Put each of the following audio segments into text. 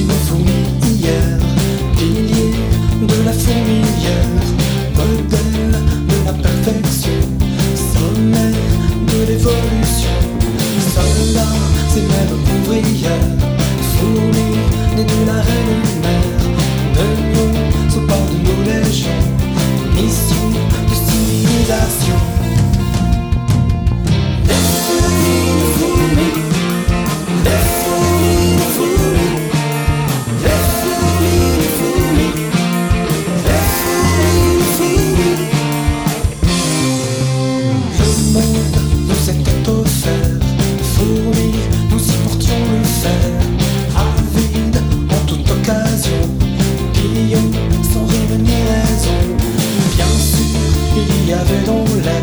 une hier, pilier de la fourmilière. avait dans la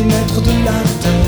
centimètres de la terre.